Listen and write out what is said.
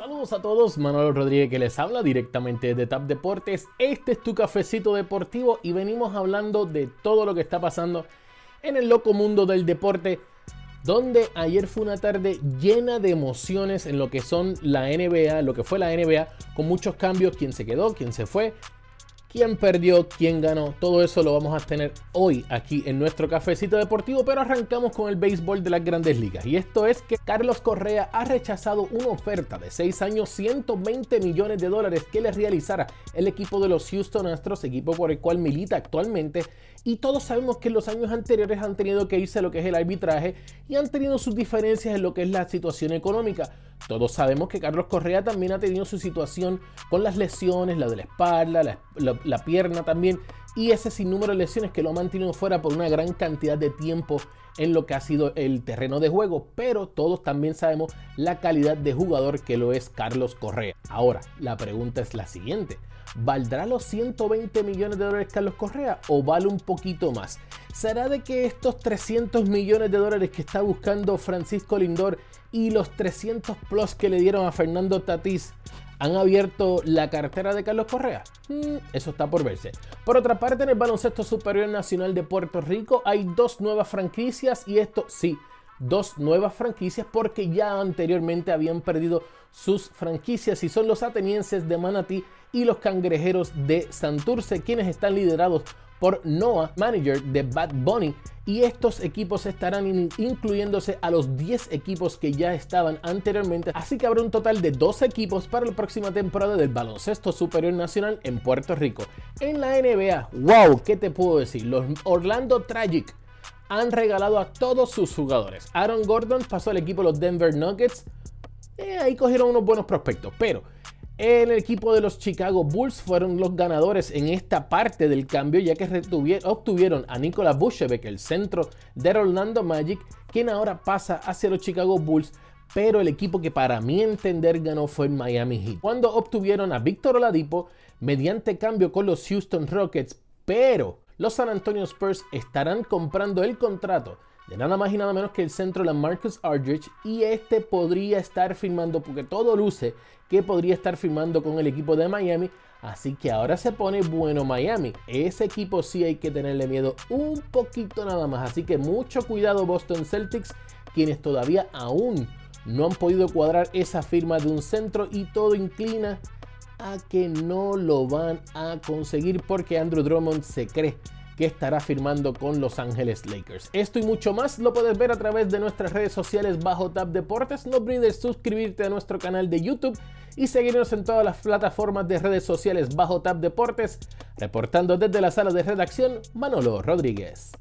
Saludos a todos, Manuel Rodríguez que les habla directamente de TAP Deportes. Este es tu cafecito deportivo y venimos hablando de todo lo que está pasando en el loco mundo del deporte, donde ayer fue una tarde llena de emociones en lo que son la NBA, lo que fue la NBA, con muchos cambios, quién se quedó, quién se fue, quién perdió, quién ganó, todo eso lo vamos a tener hoy aquí en nuestro cafecito deportivo, pero arrancamos con el béisbol de las grandes ligas. Y esto es que Carlos Correa ha rechazado una oferta de 6 años, 120 millones de dólares que le realizara el equipo de los Houston Astros, equipo por el cual milita actualmente. Y todos sabemos que en los años anteriores han tenido que irse a lo que es el arbitraje y han tenido sus diferencias en lo que es la situación económica. Todos sabemos que Carlos Correa también ha tenido su situación con las lesiones, la de la espalda, la, pierna también, y ese sinnúmero de lesiones que lo ha mantenido fuera por una gran cantidad de tiempo en lo que ha sido el terreno de juego, pero todos también sabemos la calidad de jugador que lo es Carlos Correa. Ahora, la pregunta es la siguiente. ¿Valdrá los 120 millones de dólares Carlos Correa o vale un poquito más? ¿Será de que estos 300 millones de dólares que está buscando Francisco Lindor y los 300 plus que le dieron a Fernando Tatís han abierto la cartera de Carlos Correa? Mm, eso está por verse. Por otra parte, en el Baloncesto Superior Nacional de Puerto Rico hay dos nuevas franquicias y esto sí, dos nuevas franquicias porque ya anteriormente habían perdido sus franquicias y son los atenienses de Manatí y los cangrejeros de Santurce quienes están liderados por Noah, manager de Bad Bunny, y estos equipos estarán incluyéndose a los 10 equipos que ya estaban anteriormente, así que habrá un total de 12 equipos para la próxima temporada del baloncesto superior nacional en Puerto Rico. En la NBA, wow, ¿qué te puedo decir? Los Orlando Tragic han regalado a todos sus jugadores. Aaron Gordon pasó al equipo de los Denver Nuggets. Eh, ahí cogieron unos buenos prospectos, pero el equipo de los Chicago Bulls fueron los ganadores en esta parte del cambio, ya que obtuvieron a Nikola Vucevic, el centro de Orlando Magic, quien ahora pasa hacia los Chicago Bulls. Pero el equipo que para mi entender ganó fue Miami Heat. Cuando obtuvieron a Víctor Oladipo mediante cambio con los Houston Rockets, pero los San Antonio Spurs estarán comprando el contrato de nada más y nada menos que el centro de Marcus Aldridge y este podría estar firmando, porque todo luce que podría estar firmando con el equipo de Miami, así que ahora se pone bueno Miami. Ese equipo sí hay que tenerle miedo un poquito nada más, así que mucho cuidado Boston Celtics, quienes todavía aún no han podido cuadrar esa firma de un centro y todo inclina a que no lo van a conseguir porque Andrew Drummond se cree que estará firmando con Los Ángeles Lakers. Esto y mucho más lo puedes ver a través de nuestras redes sociales bajo Tab Deportes. No olvides suscribirte a nuestro canal de YouTube y seguirnos en todas las plataformas de redes sociales bajo Tab Deportes. Reportando desde la sala de redacción, Manolo Rodríguez.